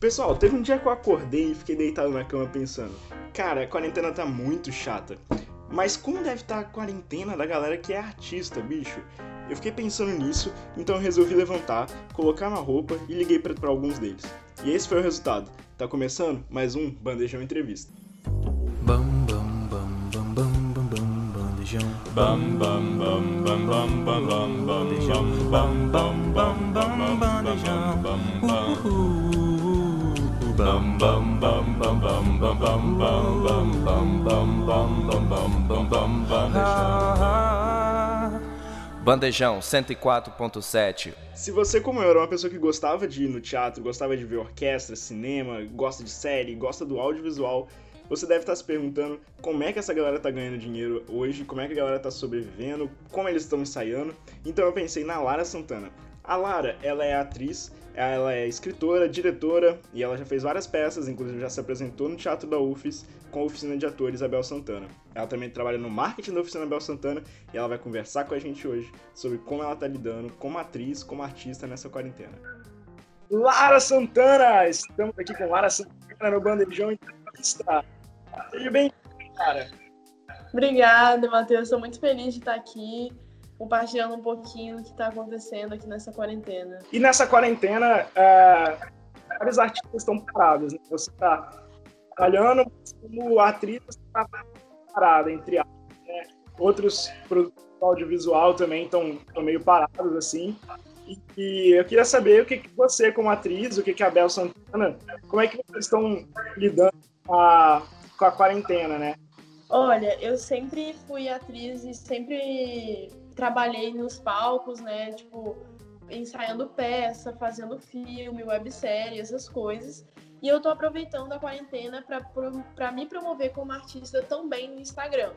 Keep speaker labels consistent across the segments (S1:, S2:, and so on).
S1: Pessoal, teve um dia que eu acordei e fiquei deitado na cama pensando: cara, a quarentena tá muito chata. Mas como deve estar tá a quarentena da galera que é artista, bicho? Eu fiquei pensando nisso, então eu resolvi levantar, colocar uma roupa e liguei para alguns deles. E esse foi o resultado. Tá começando mais um Bandejão Entrevista. Bam, bam, bam, bam, bam, bam, bam, bandejão. Bam, bam, bam, bam, bam, bam, bam, bandejão. Bam, bam, bam, bam, bandejão. Bam, bam. Bam bam bam bandejão. Bandejão 104.7. Se você, como eu, era uma pessoa que gostava de ir no teatro, gostava de ver orquestra, cinema, gosta de série, gosta do audiovisual, você deve estar se perguntando como é que essa galera tá ganhando dinheiro hoje, como é que a galera tá sobrevivendo, como eles estão ensaiando. Então eu pensei na Lara Santana. A Lara, ela é atriz, ela é escritora, diretora e ela já fez várias peças, inclusive já se apresentou no Teatro da UFES com a oficina de atores Abel Santana. Ela também trabalha no marketing da oficina Abel Santana e ela vai conversar com a gente hoje sobre como ela está lidando como atriz, como artista nessa quarentena. Lara Santana! Estamos aqui com Lara Santana no Bandejão Entrevista. Seja bem cara.
S2: Obrigada, Matheus. Estou muito feliz de estar aqui compartilhando um pouquinho do que está acontecendo aqui nessa quarentena.
S1: E nessa quarentena, é, vários artistas estão parados. Né? Você está trabalhando, como atriz, está parada, entre aspas. Né? Outros produtos audiovisual também estão meio parados, assim. E, e, eu queria saber o que, que você, como atriz, o que, que a Bel Santana, como é que vocês estão lidando com a, com a quarentena, né?
S2: Olha, eu sempre fui atriz e sempre trabalhei nos palcos, né? Tipo, ensaiando peça, fazendo filme, websérie, essas coisas. E eu tô aproveitando a quarentena para me promover como artista também no Instagram.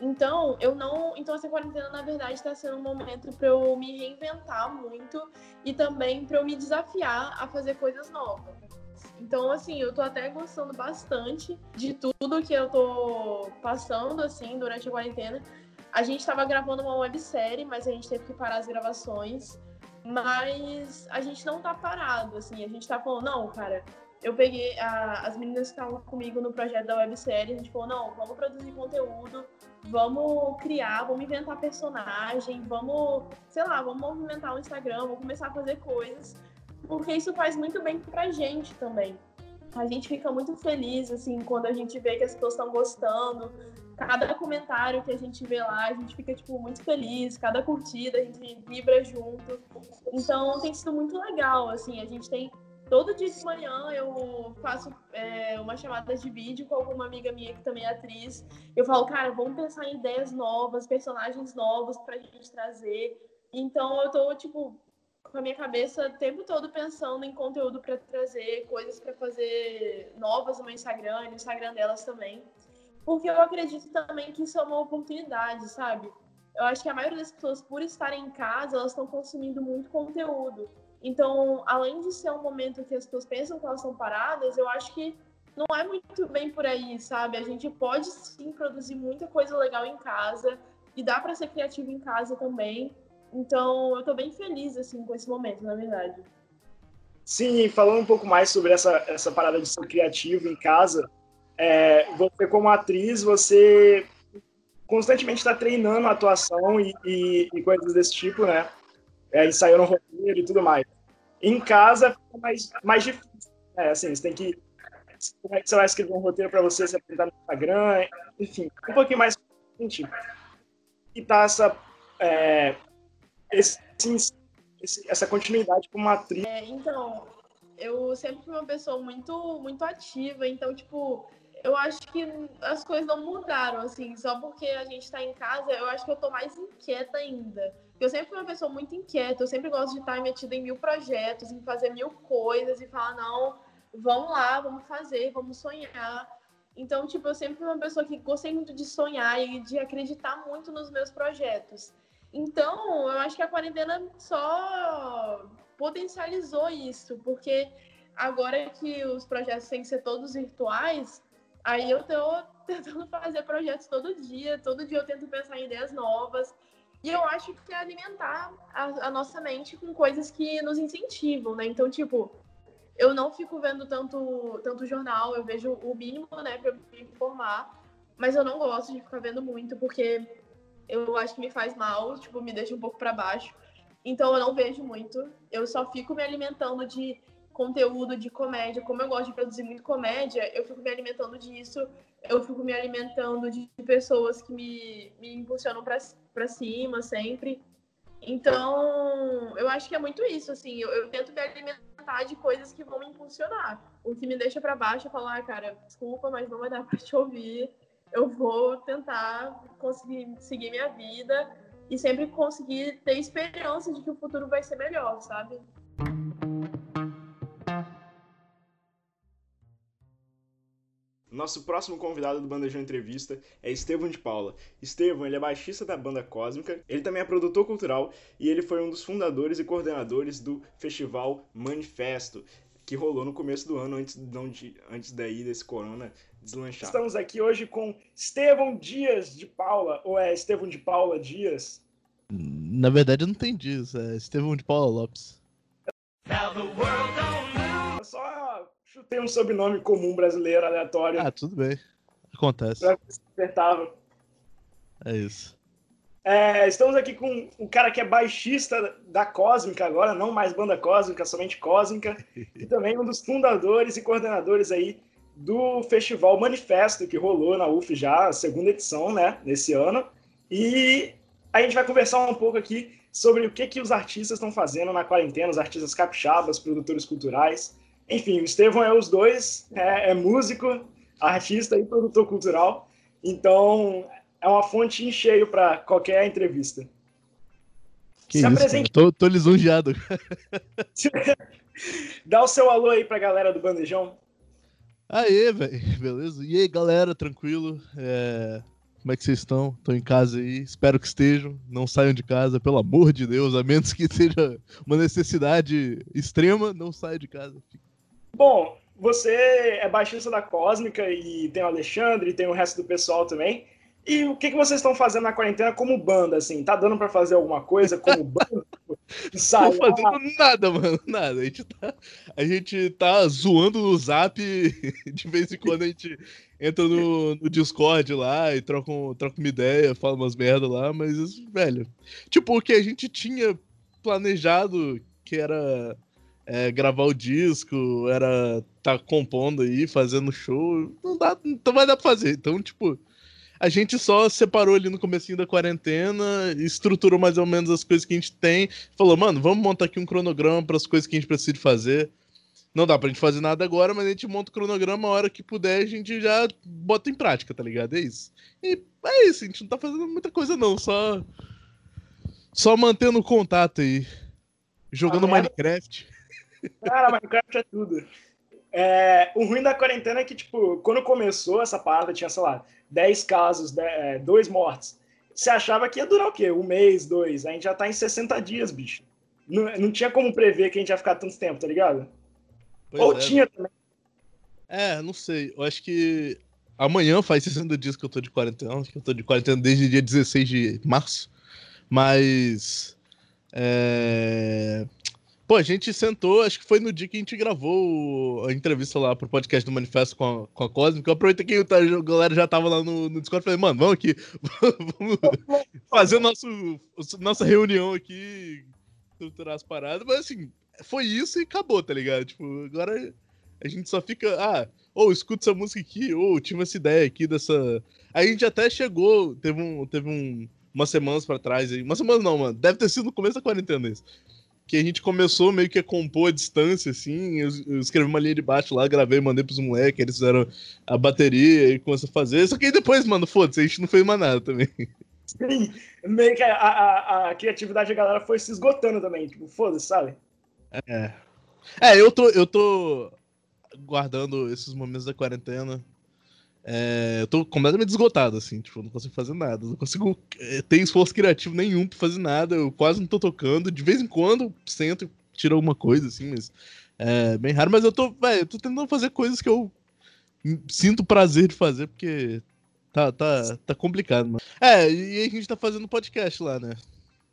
S2: Então, eu não. Então, essa quarentena, na verdade, está sendo um momento para eu me reinventar muito e também para eu me desafiar a fazer coisas novas. Então, assim, eu tô até gostando bastante de tudo que eu tô passando, assim, durante a quarentena. A gente estava gravando uma websérie, mas a gente teve que parar as gravações. Mas a gente não tá parado, assim. A gente tá falando, não, cara, eu peguei a, as meninas que estavam comigo no projeto da websérie, a gente falou, não, vamos produzir conteúdo, vamos criar, vamos inventar personagem, vamos, sei lá, vamos movimentar o Instagram, vamos começar a fazer coisas, porque isso faz muito bem pra gente também. A gente fica muito feliz, assim, quando a gente vê que as pessoas estão gostando, cada comentário que a gente vê lá, a gente fica, tipo, muito feliz, cada curtida, a gente vibra junto. Então, tem sido muito legal, assim, a gente tem... Todo dia de manhã eu faço é, uma chamada de vídeo com alguma amiga minha que também é atriz. Eu falo, cara, vamos pensar em ideias novas, personagens novos pra gente trazer. Então, eu tô, tipo, com a minha cabeça o tempo todo pensando em conteúdo para trazer, coisas para fazer novas no meu Instagram e no Instagram delas também porque eu acredito também que isso é uma oportunidade, sabe? Eu acho que a maioria das pessoas, por estarem em casa, elas estão consumindo muito conteúdo. Então, além de ser um momento que as pessoas pensam que elas estão paradas, eu acho que não é muito bem por aí, sabe? A gente pode sim produzir muita coisa legal em casa e dá para ser criativo em casa também. Então, eu tô bem feliz assim com esse momento, na verdade.
S1: Sim, falando um pouco mais sobre essa essa parada de ser criativo em casa, é, você como atriz, você constantemente está treinando a atuação e, e, e, coisas desse tipo, né? É, ensaiando roteiro e tudo mais. Em casa fica mais, mais difícil. Né? Assim, você tem que. Como é que você vai escrever um roteiro para você se apresentar no Instagram? Enfim, um pouquinho mais gente. E tá essa. É, esse, esse, essa continuidade como atriz.
S2: É, então, eu sempre fui uma pessoa muito, muito ativa, então, tipo, eu acho que as coisas não mudaram, assim, só porque a gente tá em casa, eu acho que eu tô mais inquieta ainda. Eu sempre fui uma pessoa muito inquieta, eu sempre gosto de estar metida em mil projetos, em fazer mil coisas e falar, não, vamos lá, vamos fazer, vamos sonhar. Então, tipo, eu sempre fui uma pessoa que gostei muito de sonhar e de acreditar muito nos meus projetos. Então, eu acho que a quarentena só potencializou isso, porque agora que os projetos têm que ser todos virtuais, Aí eu tô tentando fazer projetos todo dia, todo dia eu tento pensar em ideias novas. E eu acho que é alimentar a, a nossa mente com coisas que nos incentivam, né? Então, tipo, eu não fico vendo tanto, tanto jornal, eu vejo o mínimo, né, pra me informar, mas eu não gosto de ficar vendo muito, porque eu acho que me faz mal, tipo, me deixa um pouco para baixo. Então eu não vejo muito, eu só fico me alimentando de conteúdo de comédia. Como eu gosto de produzir muito comédia, eu fico me alimentando disso, eu fico me alimentando de pessoas que me, me impulsionam para cima sempre. Então, eu acho que é muito isso, assim, eu, eu, tento me alimentar de coisas que vão me impulsionar. O que me deixa para baixo é falar, ah, cara, desculpa, mas não vai dar para te ouvir. Eu vou tentar conseguir seguir minha vida e sempre conseguir ter esperança de que o futuro vai ser melhor, sabe?
S1: Nosso próximo convidado do Bandejão Entrevista é Estevão de Paula. Estevão, ele é baixista da banda Cósmica, ele também é produtor cultural e ele foi um dos fundadores e coordenadores do festival Manifesto, que rolou no começo do ano, antes, de, antes daí desse corona deslanchar. Estamos aqui hoje com Estevão Dias de Paula, ou é Estevão de Paula Dias?
S3: Na verdade, eu não entendi isso. É Estevão de Paula Lopes.
S1: Eu só chutei um sobrenome comum brasileiro aleatório.
S3: Ah, tudo bem. Acontece.
S1: Apertava.
S3: É isso.
S1: É, estamos aqui com o cara que é baixista da Cósmica agora, não mais banda Cósmica, somente Cósmica, e também um dos fundadores e coordenadores aí do festival Manifesto, que rolou na UF já, a segunda edição, né, nesse ano. E a gente vai conversar um pouco aqui sobre o que, que os artistas estão fazendo na quarentena, os artistas capixabas, produtores culturais. Enfim, o Estevão é os dois, é, é músico, artista e produtor cultural. Então, é uma fonte em cheio para qualquer entrevista.
S3: Que Se isso, apresente. Tô, tô lisonjeado.
S1: Dá o seu alô aí pra galera do Bandejão.
S3: Aê, velho, beleza? E aí, galera, tranquilo? É... Como é que vocês estão? Estão em casa aí? Espero que estejam. Não saiam de casa, pelo amor de Deus, a menos que seja uma necessidade extrema, não saia de casa.
S1: Bom, você é baixista da Cósmica e tem o Alexandre, e tem o resto do pessoal também. E o que, que vocês estão fazendo na quarentena como banda, assim? Tá dando para fazer alguma coisa como banda?
S3: Não tô fazendo nada, mano, nada. A gente, tá, a gente tá zoando no zap, de vez em quando a gente entra no, no Discord lá e troca, um, troca uma ideia, fala umas merda lá, mas, velho, tipo, o que a gente tinha planejado, que era é, gravar o disco, era tá compondo aí, fazendo show, não dá, não vai dar pra fazer. Então, tipo, a gente só separou ali no comecinho da quarentena, estruturou mais ou menos as coisas que a gente tem, falou, mano, vamos montar aqui um cronograma para as coisas que a gente precisa fazer. Não dá pra gente fazer nada agora, mas a gente monta o cronograma a hora que puder, a gente já bota em prática, tá ligado? É isso. E é isso, a gente não tá fazendo muita coisa não, só só mantendo o contato aí. Jogando ah, Minecraft.
S1: Cara, Minecraft é tudo. É, o ruim da quarentena é que, tipo, quando começou essa parada, tinha, sei lá, 10 casos, 10, é, dois mortes. Você achava que ia durar o quê? Um mês, dois. A gente já tá em 60 dias, bicho. Não, não tinha como prever que a gente ia ficar tanto tempo, tá ligado? Pois Ou é. tinha também.
S3: É, não sei. Eu acho que amanhã faz 60 dias que eu tô de quarentena. Acho que eu tô de quarentena desde dia 16 de março. Mas. É... Pô, a gente sentou, acho que foi no dia que a gente gravou a entrevista lá pro podcast do Manifesto com a, com a Cosmic. Eu aproveitei que a galera já tava lá no, no Discord e falei, mano, vamos aqui, vamos fazer nosso, nossa reunião aqui, estruturar as paradas. Mas assim, foi isso e acabou, tá ligado? Tipo, agora a gente só fica, ah, ou oh, escuta essa música aqui, ou oh, tive essa ideia aqui dessa. Aí a gente até chegou, teve um. Teve um umas semanas pra trás aí. Uma semana não, mano. Deve ter sido no começo da quarentena isso que a gente começou meio que a compor a distância, assim. Eu, eu escrevi uma linha de baixo lá, gravei, mandei pros moleques, eles fizeram a bateria e começou a fazer. Só que aí depois, mano, foda-se, a gente não fez mais nada também.
S1: Sim, meio que a, a, a criatividade da galera foi se esgotando também, tipo, foda-se, sabe?
S3: É. É, eu tô, eu tô guardando esses momentos da quarentena é, eu tô completamente esgotado, assim, tipo, não consigo fazer nada. Não consigo é, ter esforço criativo nenhum pra fazer nada. Eu quase não tô tocando. De vez em quando sento e tiro alguma coisa, assim, mas é bem raro. Mas eu tô, velho, eu tô tentando fazer coisas que eu sinto prazer de fazer, porque tá, tá, tá complicado, mano. É, e a gente tá fazendo podcast lá, né?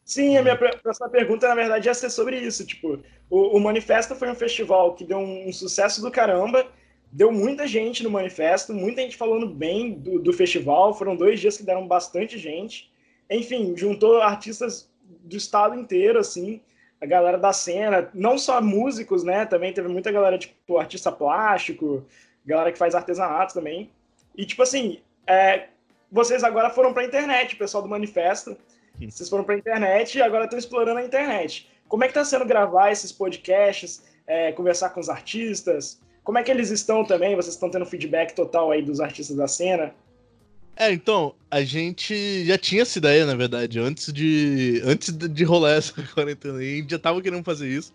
S1: Sim, a minha próxima pergunta, na verdade, ia ser sobre isso. Tipo, o, o Manifesto foi um festival que deu um, um, sucesso do caramba, deu muita gente no Manifesto, muita gente falando bem do, do festival, foram dois dias que deram bastante gente. Enfim, juntou artistas do estado inteiro, assim, a galera da cena, não só músicos, né? Também teve muita galera, tipo, artista plástico, galera que faz artesanato também. E, tipo assim, é, vocês agora foram pra internet, o pessoal do Manifesto. Vocês foram para a internet e agora estão explorando a internet. Como é que está sendo gravar esses podcasts, é, conversar com os artistas? Como é que eles estão também? Vocês estão tendo feedback total aí dos artistas da cena?
S3: É, então, a gente já tinha essa ideia, na verdade, antes de antes de rolar essa quarentena. A gente já tava querendo fazer isso.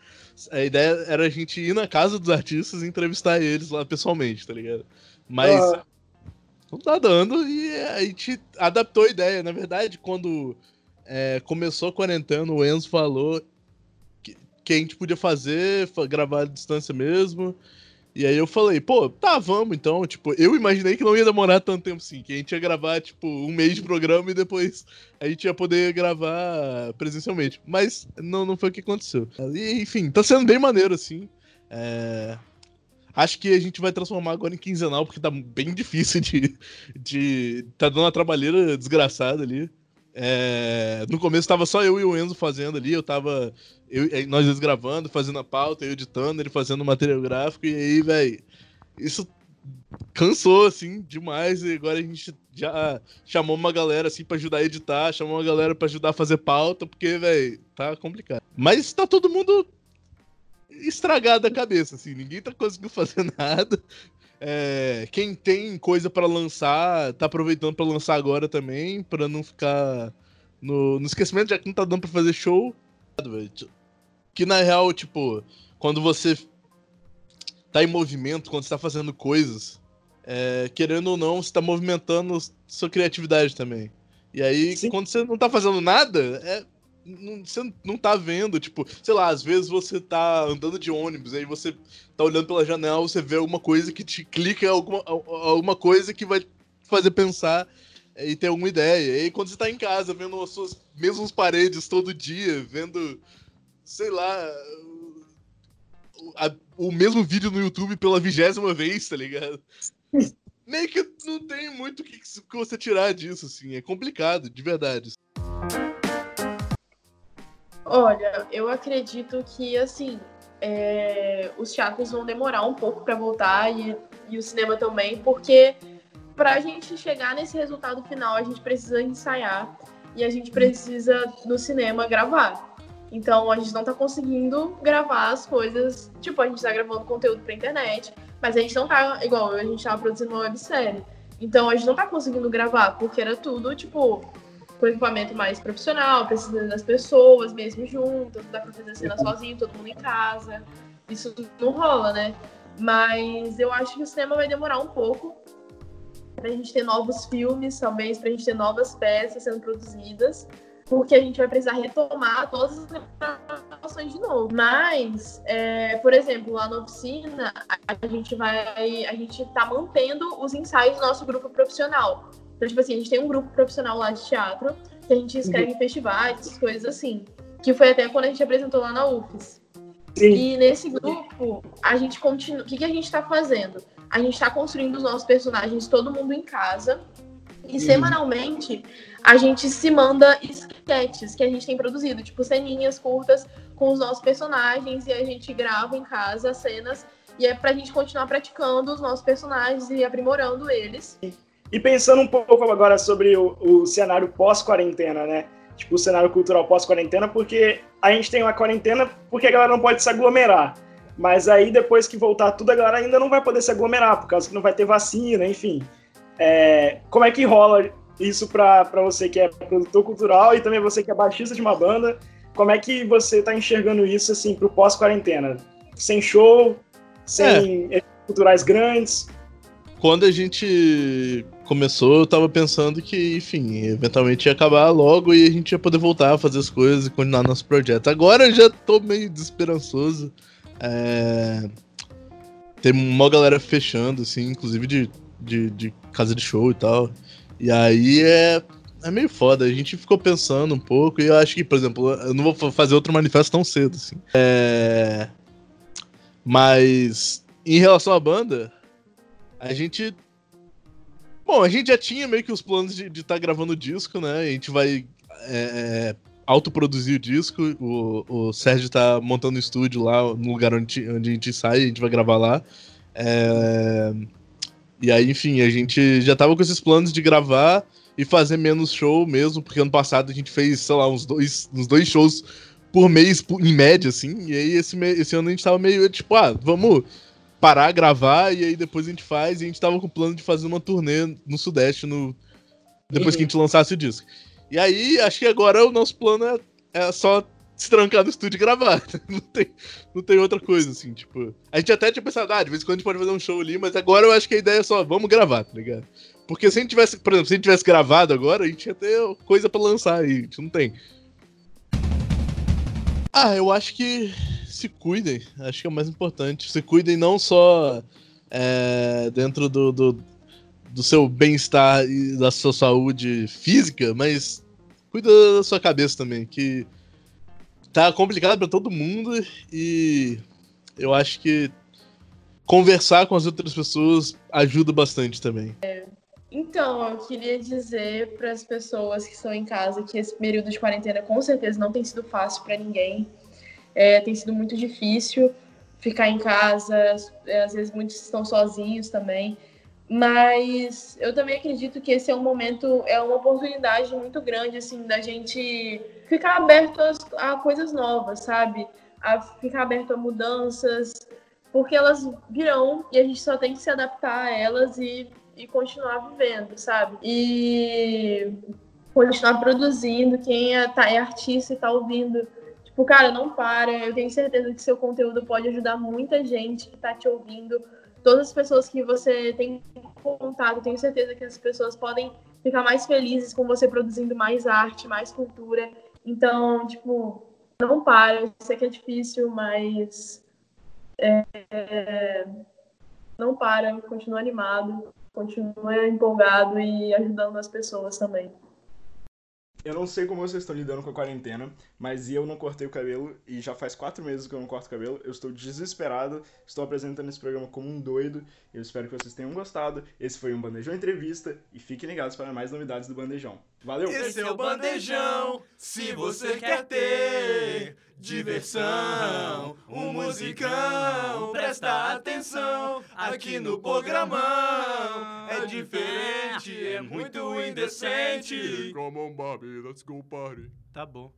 S3: A ideia era a gente ir na casa dos artistas e entrevistar eles lá pessoalmente, tá ligado? Mas uhum. não tá dando e a gente adaptou a ideia. Na verdade, quando é, começou a quarentena, o Enzo falou que, que a gente podia fazer, gravar à distância mesmo. E aí eu falei, pô, tá, vamos então. Tipo, eu imaginei que não ia demorar tanto tempo assim, que a gente ia gravar, tipo, um mês de programa e depois a gente ia poder gravar presencialmente. Mas não, não foi o que aconteceu. E, enfim, tá sendo bem maneiro, assim. É... Acho que a gente vai transformar agora em quinzenal, porque tá bem difícil de. de... Tá dando uma trabalheira desgraçada ali. É, no começo tava só eu e o Enzo fazendo ali, eu tava. Eu, nós dois gravando, fazendo a pauta, eu editando, ele fazendo o material gráfico, e aí, velho, isso cansou, assim, demais, e agora a gente já chamou uma galera, assim, pra ajudar a editar, chamou uma galera pra ajudar a fazer pauta, porque, velho, tá complicado. Mas tá todo mundo estragado a cabeça, assim, ninguém tá conseguindo fazer nada. É, quem tem coisa para lançar, tá aproveitando para lançar agora também, para não ficar no, no, esquecimento, já que não tá dando pra fazer show. Que na real, tipo, quando você tá em movimento, quando você tá fazendo coisas, é, querendo ou não, você tá movimentando sua criatividade também. E aí, Sim. quando você não tá fazendo nada, é, não, você não tá vendo, tipo, sei lá, às vezes você tá andando de ônibus, aí você tá olhando pela janela, você vê alguma coisa que te clica alguma, alguma coisa que vai fazer pensar e ter alguma ideia. E aí quando você tá em casa, vendo as suas mesmas paredes todo dia, vendo, sei lá, a, o mesmo vídeo no YouTube pela vigésima vez, tá ligado? Meio que não tem muito o que, que você tirar disso, assim, é complicado, de verdade.
S2: Olha, eu acredito que, assim, é, os teatros vão demorar um pouco para voltar e, e, o cinema também, porque para a gente chegar nesse resultado final, a gente precisa ensaiar e a gente precisa, no cinema, gravar. Então, a gente não está conseguindo gravar as coisas. Tipo, a gente está gravando conteúdo para internet, mas a gente não tá igual a gente estava produzindo uma websérie. Então, a gente não está conseguindo gravar, porque era tudo, tipo, com equipamento mais profissional, precisando das pessoas mesmo juntas, não dá pra fazer a cena sozinho, todo mundo em casa. Isso não rola, né? Mas eu acho que o cinema vai demorar um pouco pra gente ter novos filmes, talvez pra gente ter novas peças sendo produzidas, porque a gente vai precisar retomar todas as gravações de novo. Mas, é, por exemplo, lá na oficina, a gente vai. A gente tá mantendo os ensaios do nosso grupo profissional. Então, tipo assim, a gente tem um grupo profissional lá de teatro, que a gente escreve em festivais, coisas assim. Que foi até quando a gente apresentou lá na UFES. Sim. E nesse grupo, a gente continua. O que, que a gente está fazendo? A gente está construindo os nossos personagens, todo mundo em casa. E semanalmente a gente se manda sketches que a gente tem produzido, tipo ceninhas curtas com os nossos personagens, e a gente grava em casa as cenas. E é pra gente continuar praticando os nossos personagens e aprimorando eles.
S1: E pensando um pouco agora sobre o, o cenário pós-quarentena, né? Tipo, o cenário cultural pós-quarentena, porque a gente tem uma quarentena porque a galera não pode se aglomerar. Mas aí, depois que voltar tudo, a galera ainda não vai poder se aglomerar, por causa que não vai ter vacina, enfim. É, como é que rola isso para você que é produtor cultural e também você que é baixista de uma banda? Como é que você tá enxergando isso, assim, pro pós-quarentena? Sem show, sem é. culturais grandes?
S3: Quando a gente começou, eu tava pensando que, enfim, eventualmente ia acabar logo e a gente ia poder voltar a fazer as coisas e continuar nosso projeto. Agora eu já tô meio desesperançoso. É... Tem uma galera fechando, assim, inclusive de, de, de casa de show e tal. E aí é. é meio foda. A gente ficou pensando um pouco e eu acho que, por exemplo, eu não vou fazer outro manifesto tão cedo, assim. É... Mas, em relação à banda, a gente. Bom, a gente já tinha meio que os planos de estar tá gravando o disco, né? A gente vai é, autoproduzir o disco. O, o Sérgio tá montando um estúdio lá no lugar onde, onde a gente sai, a gente vai gravar lá. É... E aí, enfim, a gente já tava com esses planos de gravar e fazer menos show mesmo, porque ano passado a gente fez, sei lá, uns dois, uns dois shows por mês, em média, assim. E aí esse, esse ano a gente tava meio tipo, ah, vamos parar, gravar, e aí depois a gente faz. E a gente tava com o plano de fazer uma turnê no Sudeste no, depois uhum. que a gente lançasse o disco. E aí, acho que agora o nosso plano é, é só se trancar no estúdio e gravar. não, tem, não tem outra coisa, assim, tipo. A gente até tinha pensado, ah, de vez em quando a gente pode fazer um show ali, mas agora eu acho que a ideia é só, vamos gravar, tá ligado? Porque se a gente tivesse, por exemplo, se a gente tivesse gravado agora, a gente ia ter coisa para lançar aí, a gente não tem. Ah, eu acho que se cuidem, acho que é o mais importante. Se cuidem não só é, dentro do, do, do seu bem-estar e da sua saúde física, mas cuida da sua cabeça também, que tá complicado para todo mundo e eu acho que conversar com as outras pessoas ajuda bastante também.
S2: É, então, eu queria dizer para as pessoas que estão em casa que esse período de quarentena com certeza não tem sido fácil para ninguém. É, tem sido muito difícil ficar em casa, é, às vezes muitos estão sozinhos também. Mas eu também acredito que esse é um momento, é uma oportunidade muito grande, assim, da gente ficar aberto a, a coisas novas, sabe? A ficar aberto a mudanças, porque elas virão e a gente só tem que se adaptar a elas e e continuar vivendo, sabe? E continuar produzindo. Quem é, tá, é artista e tá ouvindo, tipo, cara, não para. Eu tenho certeza que seu conteúdo pode ajudar muita gente que tá te ouvindo. Todas as pessoas que você tem contato, tenho certeza que as pessoas podem ficar mais felizes com você produzindo mais arte, mais cultura. Então, tipo, não para. Eu sei que é difícil, mas é, não para, continua animado continue empolgado e ajudando as pessoas também.
S1: Eu não sei como vocês estão lidando com a quarentena, mas eu não cortei o cabelo e já faz quatro meses que eu não corto o cabelo. Eu estou desesperado, estou apresentando esse programa como um doido. Eu espero que vocês tenham gostado. Esse foi um Bandejão Entrevista e fiquem ligados para mais novidades do Bandejão. Valeu!
S4: Esse é o Bandejão, se você quer ter diversão, um musicão, presta atenção aqui no programão. É diferente, é muito indecente.
S3: Come on, Bobby, let's go party.
S4: Tá bom.